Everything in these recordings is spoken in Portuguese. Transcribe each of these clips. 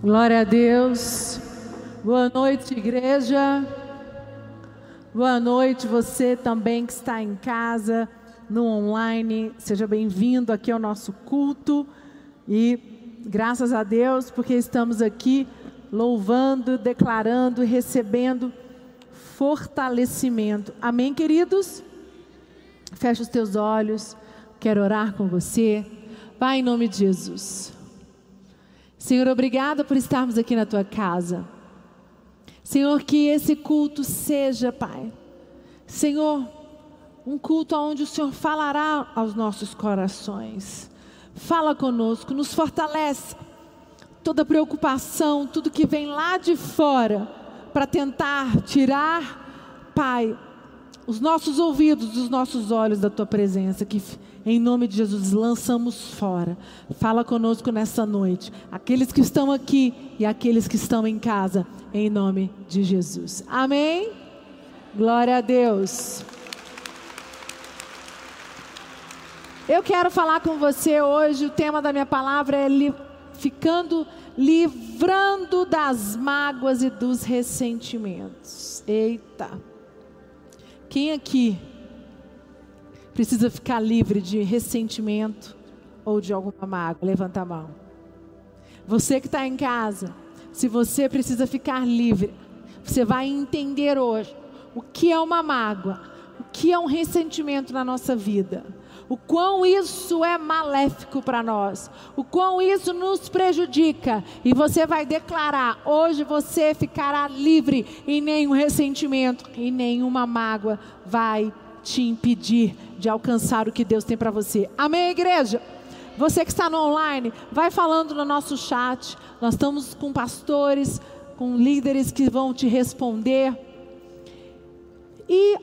Glória a Deus. Boa noite, igreja. Boa noite, você também que está em casa, no online. Seja bem-vindo aqui ao nosso culto. E graças a Deus, porque estamos aqui louvando, declarando recebendo fortalecimento. Amém, queridos? Feche os teus olhos. Quero orar com você. Pai, em nome de Jesus. Senhor, obrigada por estarmos aqui na tua casa. Senhor, que esse culto seja, Pai. Senhor, um culto onde o Senhor falará aos nossos corações. Fala conosco, nos fortalece. Toda preocupação, tudo que vem lá de fora para tentar tirar, Pai, os nossos ouvidos, os nossos olhos da tua presença, que em nome de Jesus lançamos fora. Fala conosco nessa noite, aqueles que estão aqui e aqueles que estão em casa, em nome de Jesus. Amém? Glória a Deus. Eu quero falar com você hoje, o tema da minha palavra é li, ficando livrando das mágoas e dos ressentimentos. Eita. Quem aqui precisa ficar livre de ressentimento ou de alguma mágoa? Levanta a mão. Você que está em casa, se você precisa ficar livre, você vai entender hoje o que é uma mágoa, o que é um ressentimento na nossa vida o quão isso é maléfico para nós, o quão isso nos prejudica, e você vai declarar: hoje você ficará livre, e nenhum ressentimento e nenhuma mágoa vai te impedir de alcançar o que Deus tem para você. Amém, igreja? Você que está no online, vai falando no nosso chat. Nós estamos com pastores, com líderes que vão te responder. E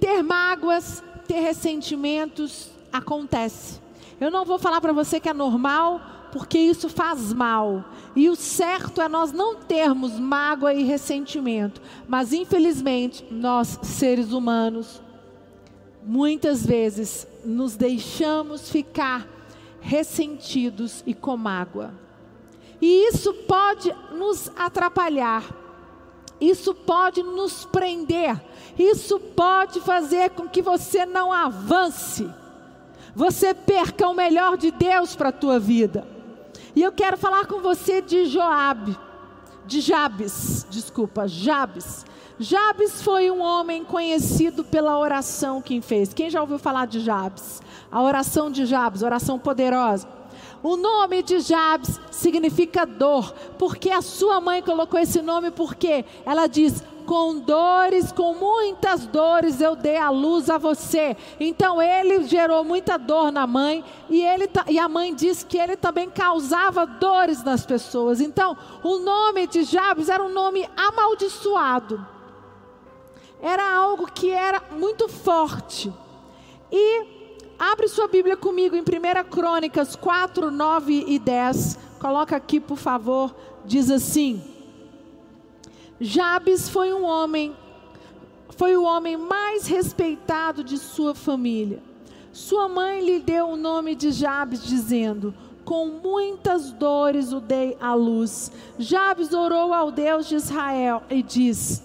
ter mágoas, ter ressentimentos, acontece. Eu não vou falar para você que é normal, porque isso faz mal. E o certo é nós não termos mágoa e ressentimento. Mas infelizmente, nós, seres humanos, muitas vezes nos deixamos ficar ressentidos e com mágoa. E isso pode nos atrapalhar. Isso pode nos prender. Isso pode fazer com que você não avance você perca o melhor de Deus para a tua vida. E eu quero falar com você de Joabe, de Jabes, desculpa, Jabes. Jabes foi um homem conhecido pela oração que fez. Quem já ouviu falar de Jabes? A oração de Jabes, oração poderosa. O nome de Jabes significa dor, porque a sua mãe colocou esse nome porque ela diz: com dores, com muitas dores eu dei a luz a você. Então ele gerou muita dor na mãe e, ele, e a mãe disse que ele também causava dores nas pessoas. Então o nome de Jabes era um nome amaldiçoado. Era algo que era muito forte. E abre sua Bíblia comigo em 1 Crônicas 4, 9 e 10. Coloca aqui, por favor. Diz assim: Jabes foi um homem, foi o homem mais respeitado de sua família. Sua mãe lhe deu o nome de Jabes, dizendo: Com muitas dores o dei à luz. Jabes orou ao Deus de Israel e diz: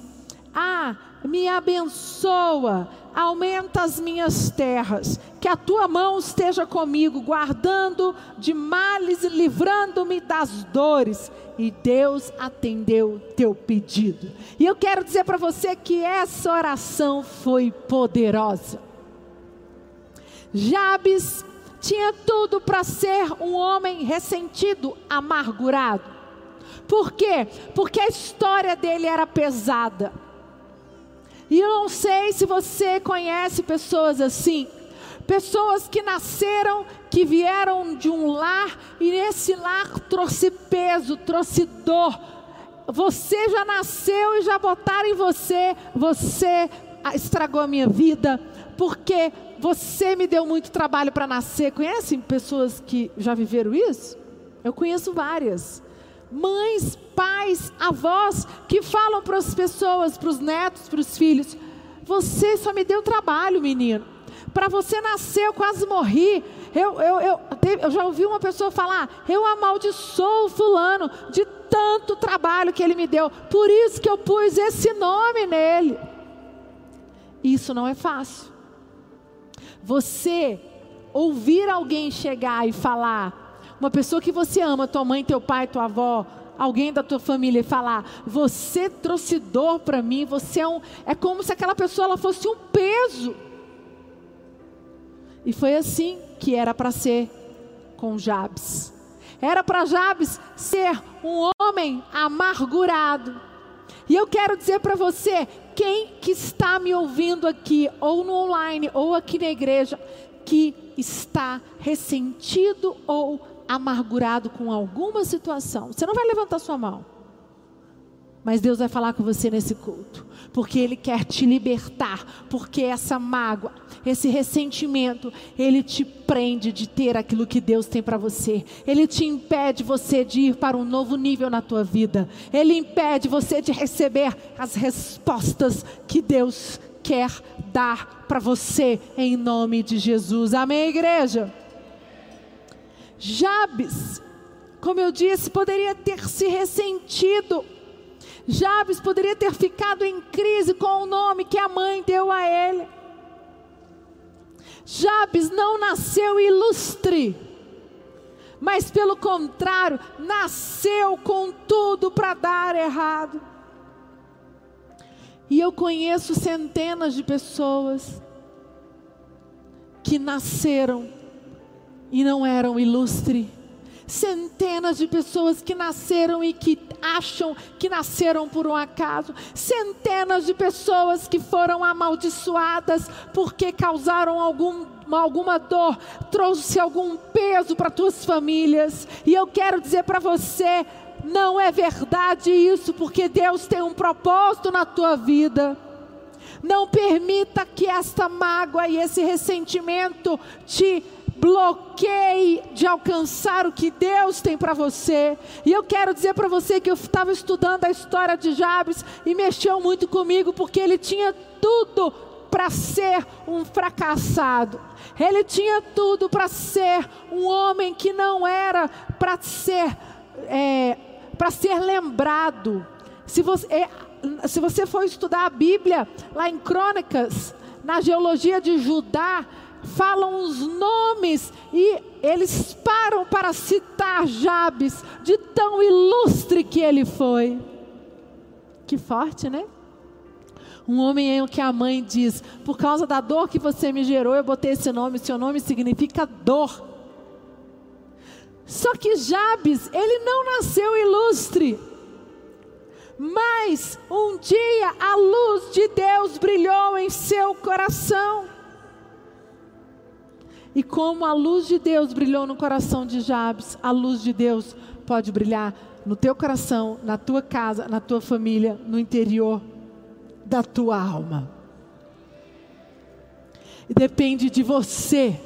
Ah, me abençoa, aumenta as minhas terras, que a tua mão esteja comigo, guardando de males e livrando-me das dores. E Deus atendeu teu pedido. E eu quero dizer para você que essa oração foi poderosa. Jabes tinha tudo para ser um homem ressentido, amargurado. Por quê? Porque a história dele era pesada. E eu não sei se você conhece pessoas assim, pessoas que nasceram, que vieram de um lar e nesse lar trouxe peso, trouxe dor. Você já nasceu e já botaram em você, você estragou a minha vida, porque você me deu muito trabalho para nascer. Conhecem pessoas que já viveram isso? Eu conheço várias mães, pais, avós que falam para as pessoas, para os netos, para os filhos: Você só me deu trabalho, menino. Para você nascer, eu quase morri. eu, eu, eu, eu já ouvi uma pessoa falar, eu amaldiçoo o fulano de tanto trabalho que ele me deu, por isso que eu pus esse nome nele. Isso não é fácil. Você ouvir alguém chegar e falar, uma pessoa que você ama, tua mãe, teu pai, tua avó, alguém da tua família e falar: "Você trouxe dor para mim, você é um", é como se aquela pessoa ela fosse um peso. E foi assim que era para ser com Jabes. Era para Jabes ser um homem amargurado. E eu quero dizer para você, quem que está me ouvindo aqui, ou no online, ou aqui na igreja, que está ressentido ou amargurado com alguma situação, você não vai levantar sua mão. Mas Deus vai falar com você nesse culto, porque Ele quer te libertar, porque essa mágoa, esse ressentimento, ele te prende de ter aquilo que Deus tem para você. Ele te impede você de ir para um novo nível na tua vida. Ele impede você de receber as respostas que Deus quer dar para você em nome de Jesus. Amém, igreja. Jabes, como eu disse, poderia ter se ressentido. Jabes poderia ter ficado em crise com o nome que a mãe deu a ele. Jabes não nasceu ilustre, mas pelo contrário, nasceu com tudo para dar errado. E eu conheço centenas de pessoas que nasceram e não eram ilustres. Centenas de pessoas que nasceram e que acham que nasceram por um acaso. Centenas de pessoas que foram amaldiçoadas porque causaram algum, alguma dor, trouxe algum peso para tuas famílias. E eu quero dizer para você: não é verdade isso, porque Deus tem um propósito na tua vida. Não permita que esta mágoa e esse ressentimento te bloqueie de alcançar o que Deus tem para você. E eu quero dizer para você que eu estava estudando a história de Jabes e mexeu muito comigo, porque ele tinha tudo para ser um fracassado. Ele tinha tudo para ser um homem que não era para ser é, para ser lembrado. Se você, é, se você for estudar a Bíblia lá em Crônicas, na geologia de Judá, falam os nomes e eles param para citar Jabes, de tão ilustre que ele foi. Que forte, né? Um homem em que a mãe diz: Por causa da dor que você me gerou, eu botei esse nome. Seu nome significa dor. Só que Jabes, ele não nasceu ilustre. Mas um dia a luz de Deus brilhou em seu coração. E como a luz de Deus brilhou no coração de Jabes, a luz de Deus pode brilhar no teu coração, na tua casa, na tua família, no interior da tua alma. E depende de você.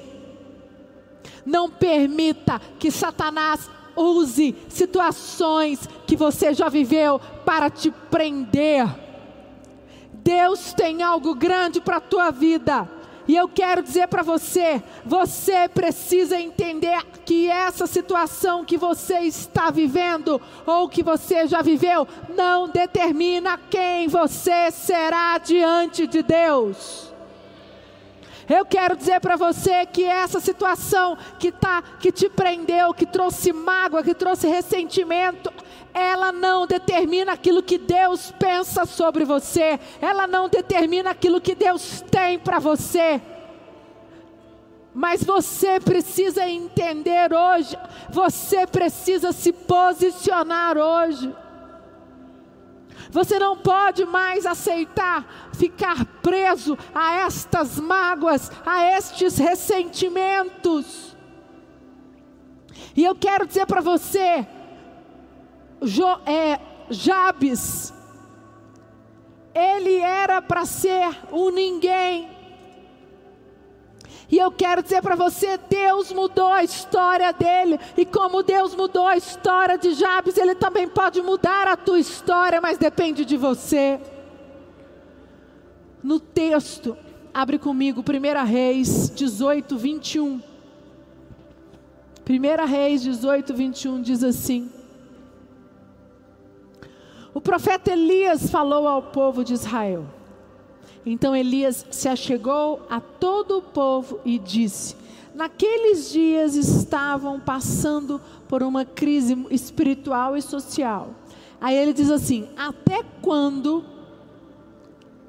Não permita que Satanás use situações que você já viveu para te prender. Deus tem algo grande para a tua vida. E eu quero dizer para você: você precisa entender que essa situação que você está vivendo, ou que você já viveu, não determina quem você será diante de Deus. Eu quero dizer para você que essa situação que tá, que te prendeu, que trouxe mágoa, que trouxe ressentimento, ela não determina aquilo que Deus pensa sobre você, ela não determina aquilo que Deus tem para você. Mas você precisa entender hoje, você precisa se posicionar hoje. Você não pode mais aceitar ficar preso a estas mágoas, a estes ressentimentos. E eu quero dizer para você, jo, é, Jabes, ele era para ser um ninguém. E eu quero dizer para você: Deus mudou a história dele, e como Deus mudou a história de Jabes, Ele também pode mudar a tua história, mas depende de você. No texto, abre comigo, 1 Reis 18, 21. 1 Reis 18, 21 diz assim: O profeta Elias falou ao povo de Israel. Então Elias se achegou a todo o povo e disse: Naqueles dias estavam passando por uma crise espiritual e social. Aí ele diz assim: Até quando,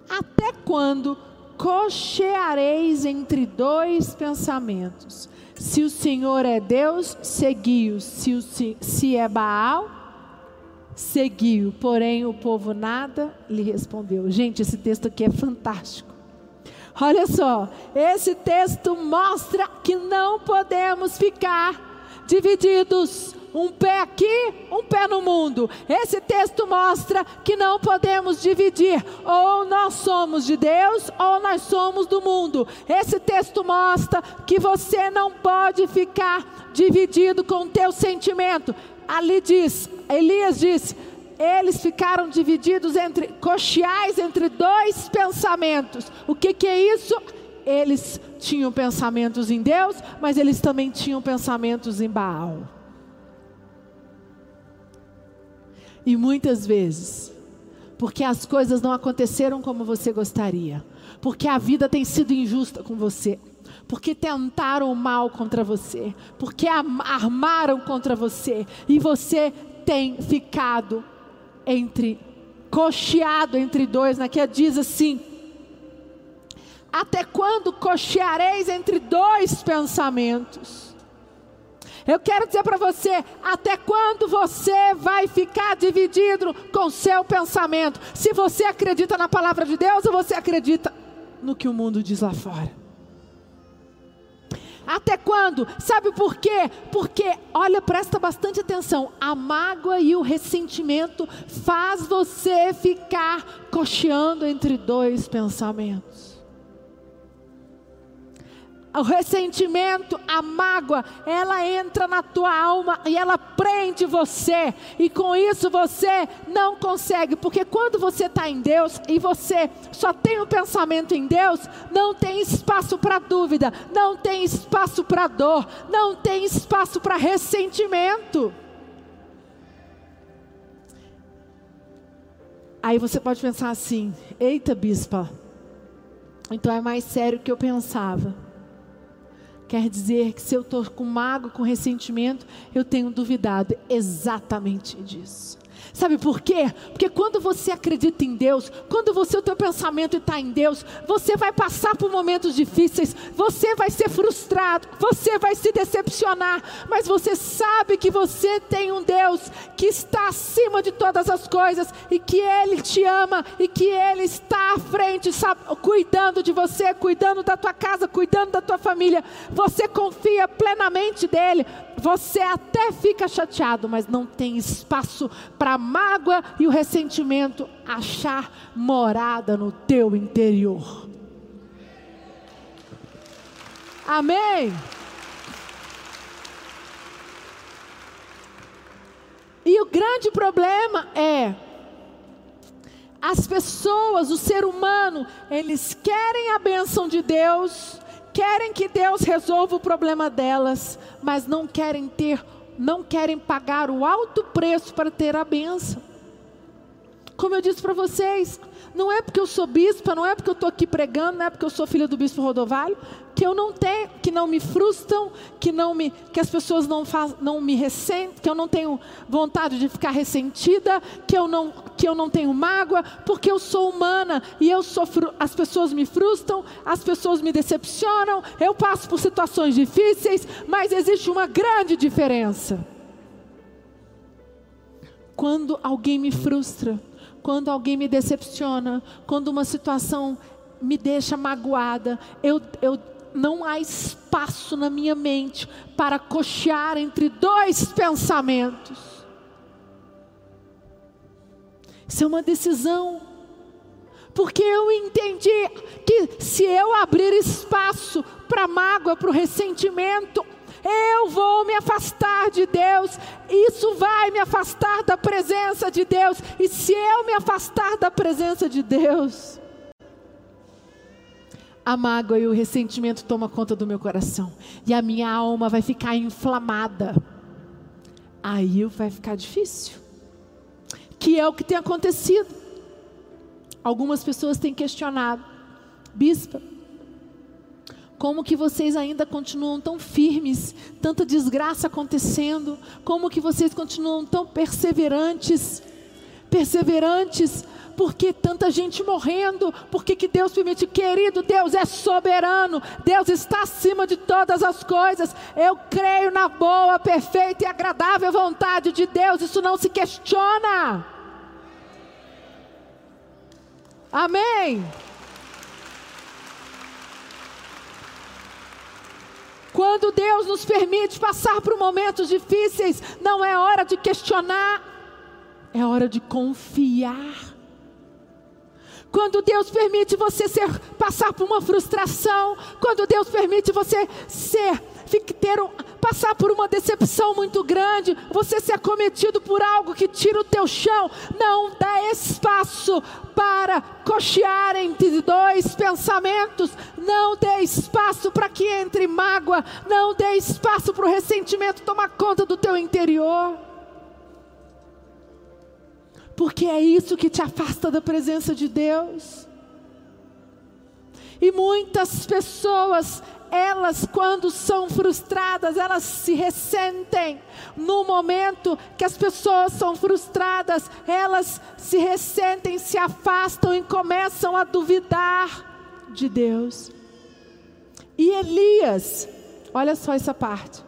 até quando cocheareis entre dois pensamentos? Se o Senhor é Deus, seguiu. Se, se é Baal, seguiu. Porém, o povo nada lhe respondeu. Gente, esse texto aqui é fantástico. Olha só, esse texto mostra que não podemos ficar divididos um pé aqui, um pé no mundo. Esse texto mostra que não podemos dividir, ou nós somos de Deus, ou nós somos do mundo. Esse texto mostra que você não pode ficar dividido com o teu sentimento. Ali diz, Elias disse, eles ficaram divididos entre coxiais entre dois pensamentos. O que, que é isso? Eles tinham pensamentos em Deus, mas eles também tinham pensamentos em Baal. E muitas vezes, porque as coisas não aconteceram como você gostaria, porque a vida tem sido injusta com você, porque tentaram o mal contra você, porque armaram contra você, e você tem ficado entre, cocheado entre dois, né? que diz assim: Até quando cocheareis entre dois pensamentos? Eu quero dizer para você, até quando você vai ficar dividido com seu pensamento? Se você acredita na palavra de Deus ou você acredita no que o mundo diz lá fora? Até quando? Sabe por quê? Porque, olha, presta bastante atenção. A mágoa e o ressentimento faz você ficar cocheando entre dois pensamentos o ressentimento, a mágoa, ela entra na tua alma e ela prende você, e com isso você não consegue, porque quando você está em Deus e você só tem o um pensamento em Deus, não tem espaço para dúvida, não tem espaço para dor, não tem espaço para ressentimento. Aí você pode pensar assim: eita, bispa, então é mais sério que eu pensava. Quer dizer que se eu estou com mágoa, com ressentimento, eu tenho duvidado exatamente disso. Sabe por quê? Porque quando você acredita em Deus, quando você o teu pensamento está em Deus, você vai passar por momentos difíceis, você vai ser frustrado, você vai se decepcionar, mas você sabe que você tem um Deus que está acima de todas as coisas e que Ele te ama e que Ele está à frente, sabe, cuidando de você, cuidando da tua casa, cuidando da tua família. Você confia plenamente dele, você até fica chateado, mas não tem espaço para a mágoa e o ressentimento achar morada no teu interior. Amém? E o grande problema é as pessoas, o ser humano, eles querem a bênção de Deus, querem que Deus resolva o problema delas, mas não querem ter, não querem pagar o alto preço para ter a benção. Como eu disse para vocês, não é porque eu sou bispa, não é porque eu estou aqui pregando, não é porque eu sou filha do bispo Rodovalho, que eu não tenho, que não me frustram, que não me, que as pessoas não, faz, não me ressentem, que eu não tenho vontade de ficar ressentida, que eu não, que eu não tenho mágoa, porque eu sou humana e eu sofro, as pessoas me frustram, as pessoas me decepcionam, eu passo por situações difíceis, mas existe uma grande diferença. Quando alguém me frustra, quando alguém me decepciona, quando uma situação me deixa magoada, eu, eu não há espaço na minha mente para cochear entre dois pensamentos. Isso é uma decisão. Porque eu entendi que se eu abrir espaço para mágoa, para o ressentimento, eu vou me afastar de Deus, isso vai me afastar da presença de Deus, e se eu me afastar da presença de Deus, a mágoa e o ressentimento tomam conta do meu coração. E a minha alma vai ficar inflamada. Aí vai ficar difícil. Que é o que tem acontecido. Algumas pessoas têm questionado. Bispa, como que vocês ainda continuam tão firmes, tanta desgraça acontecendo, como que vocês continuam tão perseverantes, perseverantes, porque tanta gente morrendo, porque que Deus permite, querido, Deus é soberano, Deus está acima de todas as coisas, eu creio na boa, perfeita e agradável vontade de Deus, isso não se questiona. Amém. Quando Deus nos permite passar por momentos difíceis, não é hora de questionar, é hora de confiar. Quando Deus permite você ser, passar por uma frustração, quando Deus permite você ser, ter um, passar por uma decepção muito grande, você ser acometido por algo que tira o teu chão, não dá espaço para cochear entre dois pensamentos, não dê espaço para que entre mágoa, não dê espaço para o ressentimento tomar conta do teu interior. Porque é isso que te afasta da presença de Deus. E muitas pessoas, elas, quando são frustradas, elas se ressentem. No momento que as pessoas são frustradas, elas se ressentem, se afastam e começam a duvidar de Deus. E Elias, olha só essa parte,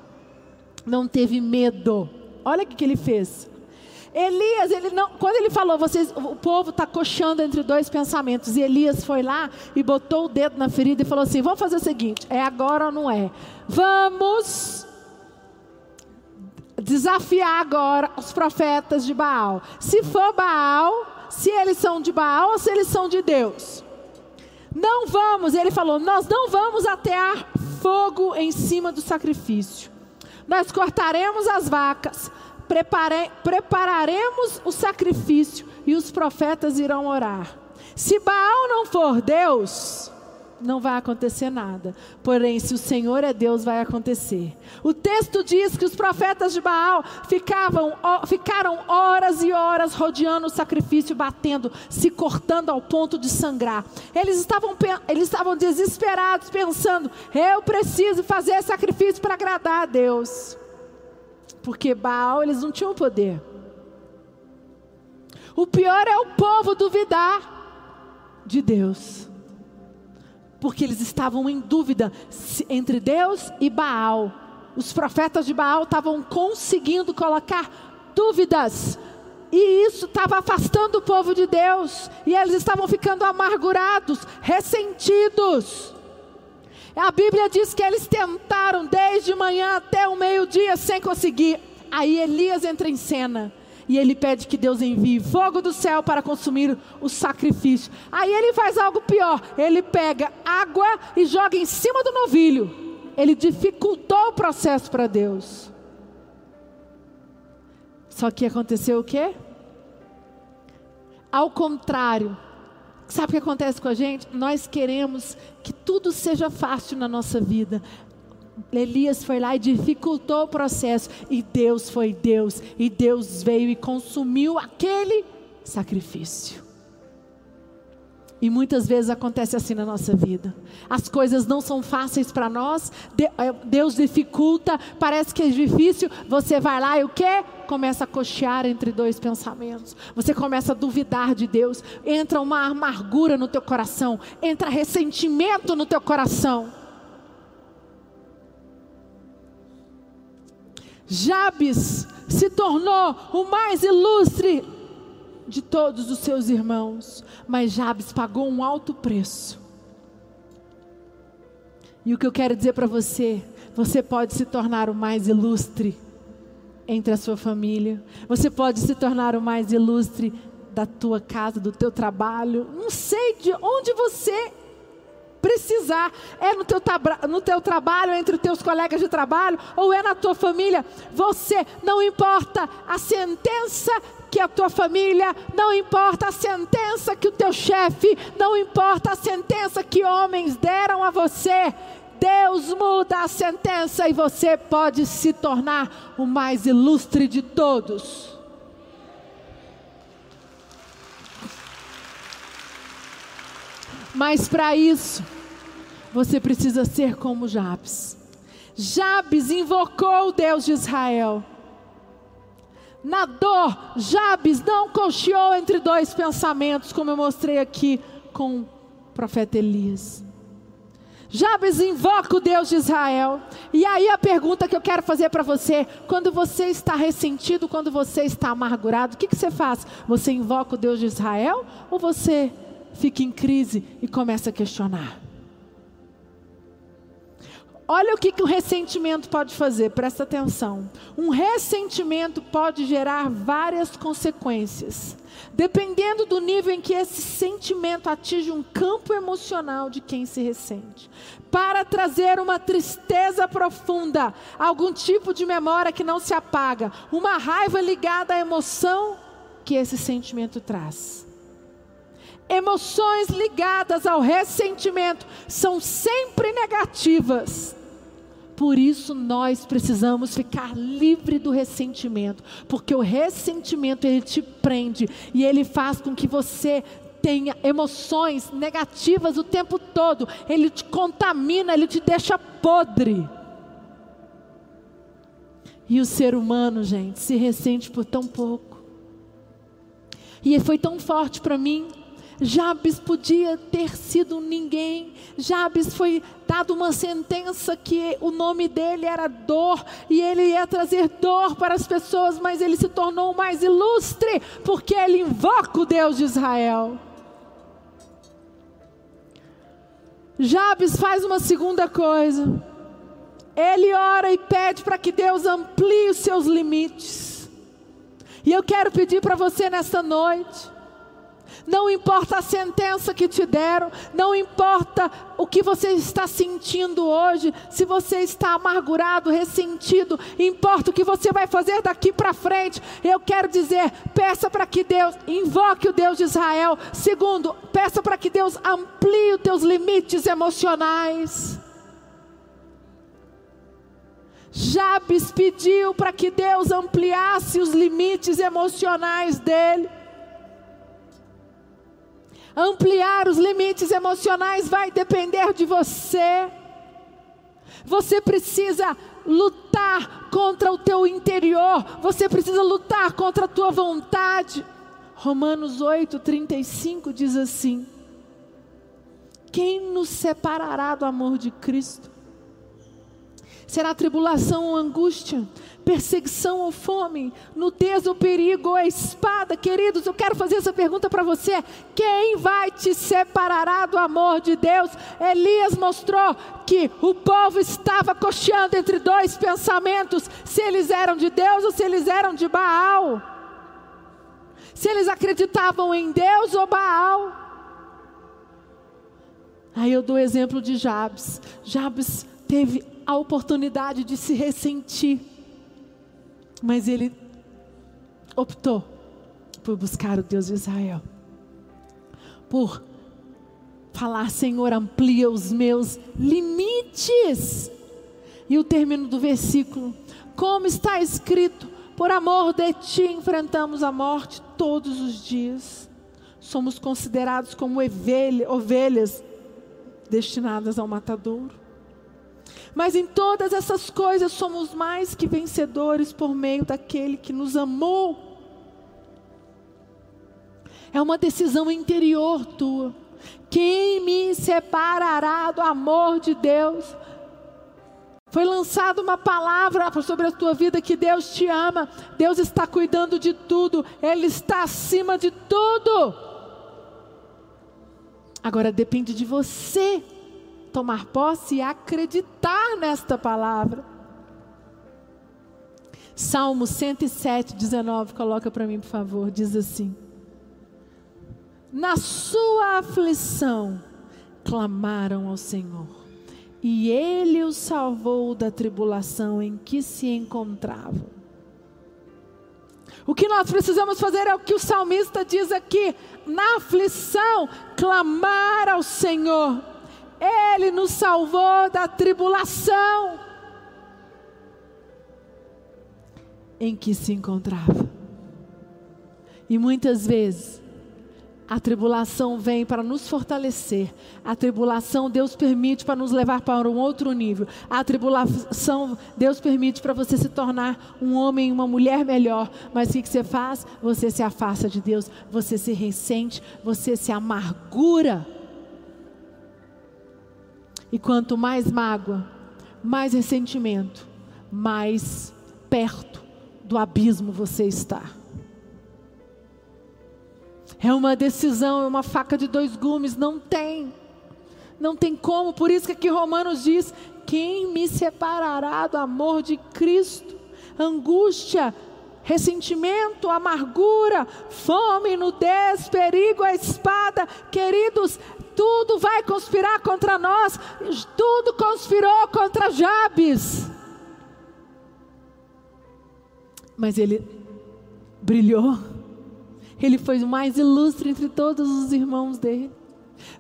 não teve medo. Olha o que, ele fez. Elias, ele não, quando ele falou, vocês, o povo está coxando entre dois pensamentos, e Elias foi lá e botou o dedo na ferida e falou assim: vamos fazer o seguinte, é agora ou não é? Vamos desafiar agora os profetas de Baal. Se for Baal, se eles são de Baal ou se eles são de Deus. Não vamos, ele falou, nós não vamos atear fogo em cima do sacrifício. Nós cortaremos as vacas, prepare, prepararemos o sacrifício e os profetas irão orar. Se Baal não for Deus, não vai acontecer nada. Porém, se o Senhor é Deus, vai acontecer. O texto diz que os profetas de Baal ficavam, ficaram horas e horas rodeando o sacrifício, batendo, se cortando ao ponto de sangrar. Eles estavam, eles estavam desesperados, pensando: eu preciso fazer sacrifício para agradar a Deus porque Baal eles não tinham poder. O pior é o povo duvidar de Deus. Porque eles estavam em dúvida entre Deus e Baal. Os profetas de Baal estavam conseguindo colocar dúvidas. E isso estava afastando o povo de Deus. E eles estavam ficando amargurados, ressentidos. A Bíblia diz que eles tentaram desde manhã até o meio-dia sem conseguir. Aí Elias entra em cena e ele pede que Deus envie fogo do céu para consumir o sacrifício. Aí ele faz algo pior: ele pega água e joga em cima do novilho. Ele dificultou o processo para Deus. Só que aconteceu o quê? Ao contrário, Sabe o que acontece com a gente? Nós queremos que tudo seja fácil na nossa vida. Elias foi lá e dificultou o processo, e Deus foi Deus, e Deus veio e consumiu aquele sacrifício. E muitas vezes acontece assim na nossa vida. As coisas não são fáceis para nós, é, Deus dificulta, parece que é difícil. Você vai lá e o que? Começa a cochear entre dois pensamentos. Você começa a duvidar de Deus. Entra uma amargura no teu coração, entra ressentimento no teu coração. Jabes se tornou o mais ilustre de todos os seus irmãos, mas Jabes pagou um alto preço. E o que eu quero dizer para você, você pode se tornar o mais ilustre entre a sua família, você pode se tornar o mais ilustre da tua casa, do teu trabalho, não sei de onde você precisar, é no teu, no teu trabalho, entre os teus colegas de trabalho, ou é na tua família, você, não importa a sentença que a tua família, não importa a sentença que o teu chefe, não importa a sentença que homens deram a você, Deus muda a sentença e você pode se tornar o mais ilustre de todos. Mas para isso, você precisa ser como Jabes. Jabes invocou o Deus de Israel. Na dor, Jabes não cocheou entre dois pensamentos, como eu mostrei aqui com o profeta Elias. Jabes invoca o Deus de Israel. E aí a pergunta que eu quero fazer para você: quando você está ressentido, quando você está amargurado, o que, que você faz? Você invoca o Deus de Israel ou você fica em crise e começa a questionar. Olha o que, que o ressentimento pode fazer, presta atenção. Um ressentimento pode gerar várias consequências, dependendo do nível em que esse sentimento atinge um campo emocional de quem se ressente. Para trazer uma tristeza profunda, algum tipo de memória que não se apaga, uma raiva ligada à emoção que esse sentimento traz. Emoções ligadas ao ressentimento são sempre negativas. Por isso nós precisamos ficar livre do ressentimento, porque o ressentimento ele te prende e ele faz com que você tenha emoções negativas o tempo todo. Ele te contamina, ele te deixa podre. E o ser humano, gente, se ressente por tão pouco. E foi tão forte para mim Jabes podia ter sido ninguém. Jabes foi dado uma sentença que o nome dele era dor e ele ia trazer dor para as pessoas, mas ele se tornou mais ilustre porque ele invoca o Deus de Israel. Jabes faz uma segunda coisa. Ele ora e pede para que Deus amplie os seus limites. E eu quero pedir para você nesta noite não importa a sentença que te deram, não importa o que você está sentindo hoje, se você está amargurado, ressentido, importa o que você vai fazer daqui para frente. Eu quero dizer, peça para que Deus invoque o Deus de Israel. Segundo, peça para que Deus amplie os teus limites emocionais. Jabes pediu para que Deus ampliasse os limites emocionais dele. Ampliar os limites emocionais vai depender de você. Você precisa lutar contra o teu interior, você precisa lutar contra a tua vontade. Romanos 8, 35 diz assim: Quem nos separará do amor de Cristo? Será tribulação ou angústia? perseguição ou fome, nudez ou perigo ou a espada, queridos, eu quero fazer essa pergunta para você: quem vai te separar do amor de Deus? Elias mostrou que o povo estava cocheando entre dois pensamentos: se eles eram de Deus ou se eles eram de Baal. Se eles acreditavam em Deus ou Baal. Aí eu dou o exemplo de Jabes. Jabes teve a oportunidade de se ressentir mas ele optou por buscar o Deus de Israel. Por falar, Senhor, amplia os meus limites. E o término do versículo, como está escrito, por amor de ti enfrentamos a morte todos os dias. Somos considerados como ovelhas destinadas ao matadouro. Mas em todas essas coisas somos mais que vencedores por meio daquele que nos amou. É uma decisão interior tua. Quem me separará do amor de Deus? Foi lançada uma palavra sobre a tua vida que Deus te ama, Deus está cuidando de tudo, Ele está acima de tudo. Agora depende de você tomar posse e acreditar nesta palavra. Salmo 107, 19, coloca para mim, por favor, diz assim: Na sua aflição clamaram ao Senhor, e Ele os salvou da tribulação em que se encontravam. O que nós precisamos fazer é o que o salmista diz aqui: na aflição, clamar ao Senhor. Ele nos salvou da tribulação em que se encontrava. E muitas vezes, a tribulação vem para nos fortalecer. A tribulação Deus permite para nos levar para um outro nível. A tribulação Deus permite para você se tornar um homem, uma mulher melhor. Mas o que, você faz? Você se afasta de Deus, você se ressente, você se amargura. E quanto mais mágoa, mais ressentimento, mais perto do abismo você está. É uma decisão, é uma faca de dois gumes, não tem. Não tem como, por isso que aqui Romanos diz: quem me separará do amor de Cristo? Angústia, ressentimento, amargura, fome, nudez, perigo, a espada, queridos, tudo vai conspirar contra nós, tudo conspirou contra Jabes. Mas ele brilhou ele foi o mais ilustre entre todos os irmãos dele.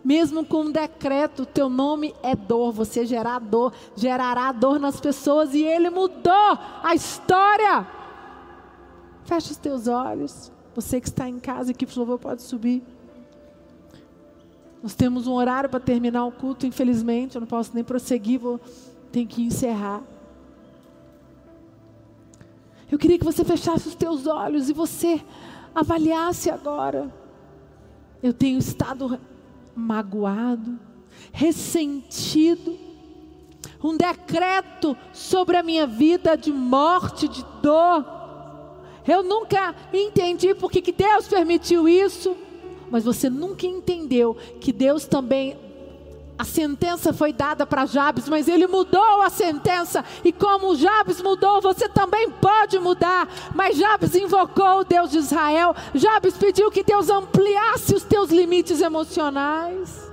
Mesmo com um decreto, teu nome é dor, você gerará dor, gerará dor nas pessoas e ele mudou a história. Fecha os teus olhos. Você que está em casa, equipe de louvor pode subir. Nós temos um horário para terminar o culto, infelizmente, eu não posso nem prosseguir, vou tenho que encerrar. Eu queria que você fechasse os teus olhos e você avaliasse agora. Eu tenho estado magoado, ressentido, um decreto sobre a minha vida de morte, de dor. Eu nunca entendi por que Deus permitiu isso, mas você nunca entendeu que Deus também a sentença foi dada para Jabes, mas ele mudou a sentença. E como Jabes mudou, você também pode mudar. Mas Jabes invocou o Deus de Israel. Jabes pediu que Deus ampliasse os teus limites emocionais.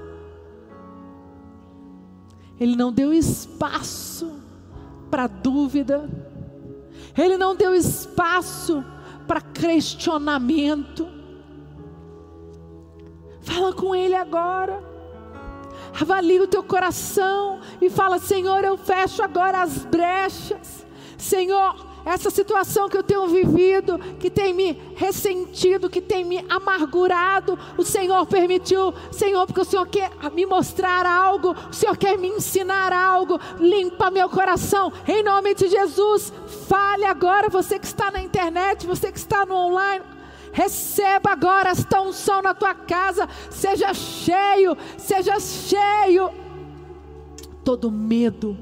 Ele não deu espaço para dúvida. Ele não deu espaço para questionamento. Fala com ele agora. Avalie o teu coração e fala: Senhor, eu fecho agora as brechas. Senhor, essa situação que eu tenho vivido, que tem me ressentido, que tem me amargurado, o Senhor permitiu, Senhor, porque o Senhor quer me mostrar algo, o Senhor quer me ensinar algo, limpa meu coração, em nome de Jesus. Fale agora, você que está na internet, você que está no online, Receba agora esta unção na tua casa. Seja cheio, seja cheio. Todo medo,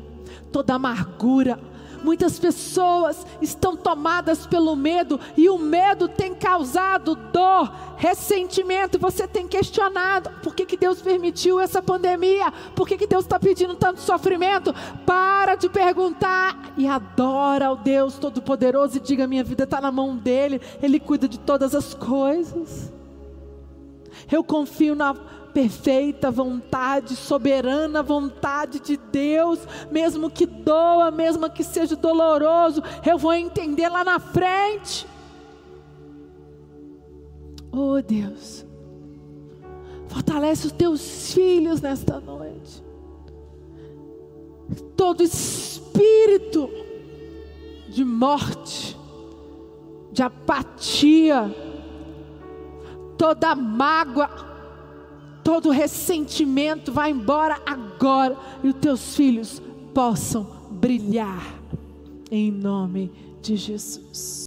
toda amargura, Muitas pessoas estão tomadas pelo medo e o medo tem causado dor, ressentimento. Você tem questionado por que, que Deus permitiu essa pandemia, por que, que Deus está pedindo tanto sofrimento. Para de perguntar e adora ao Deus Todo-Poderoso e diga: minha vida está na mão dEle, Ele cuida de todas as coisas. Eu confio na perfeita vontade, soberana vontade de Deus, mesmo que doa, mesmo que seja doloroso, eu vou entender lá na frente. Oh Deus, fortalece os teus filhos nesta noite. Todo espírito de morte, de apatia, toda mágoa, todo ressentimento vai embora agora e os teus filhos possam brilhar em nome de Jesus.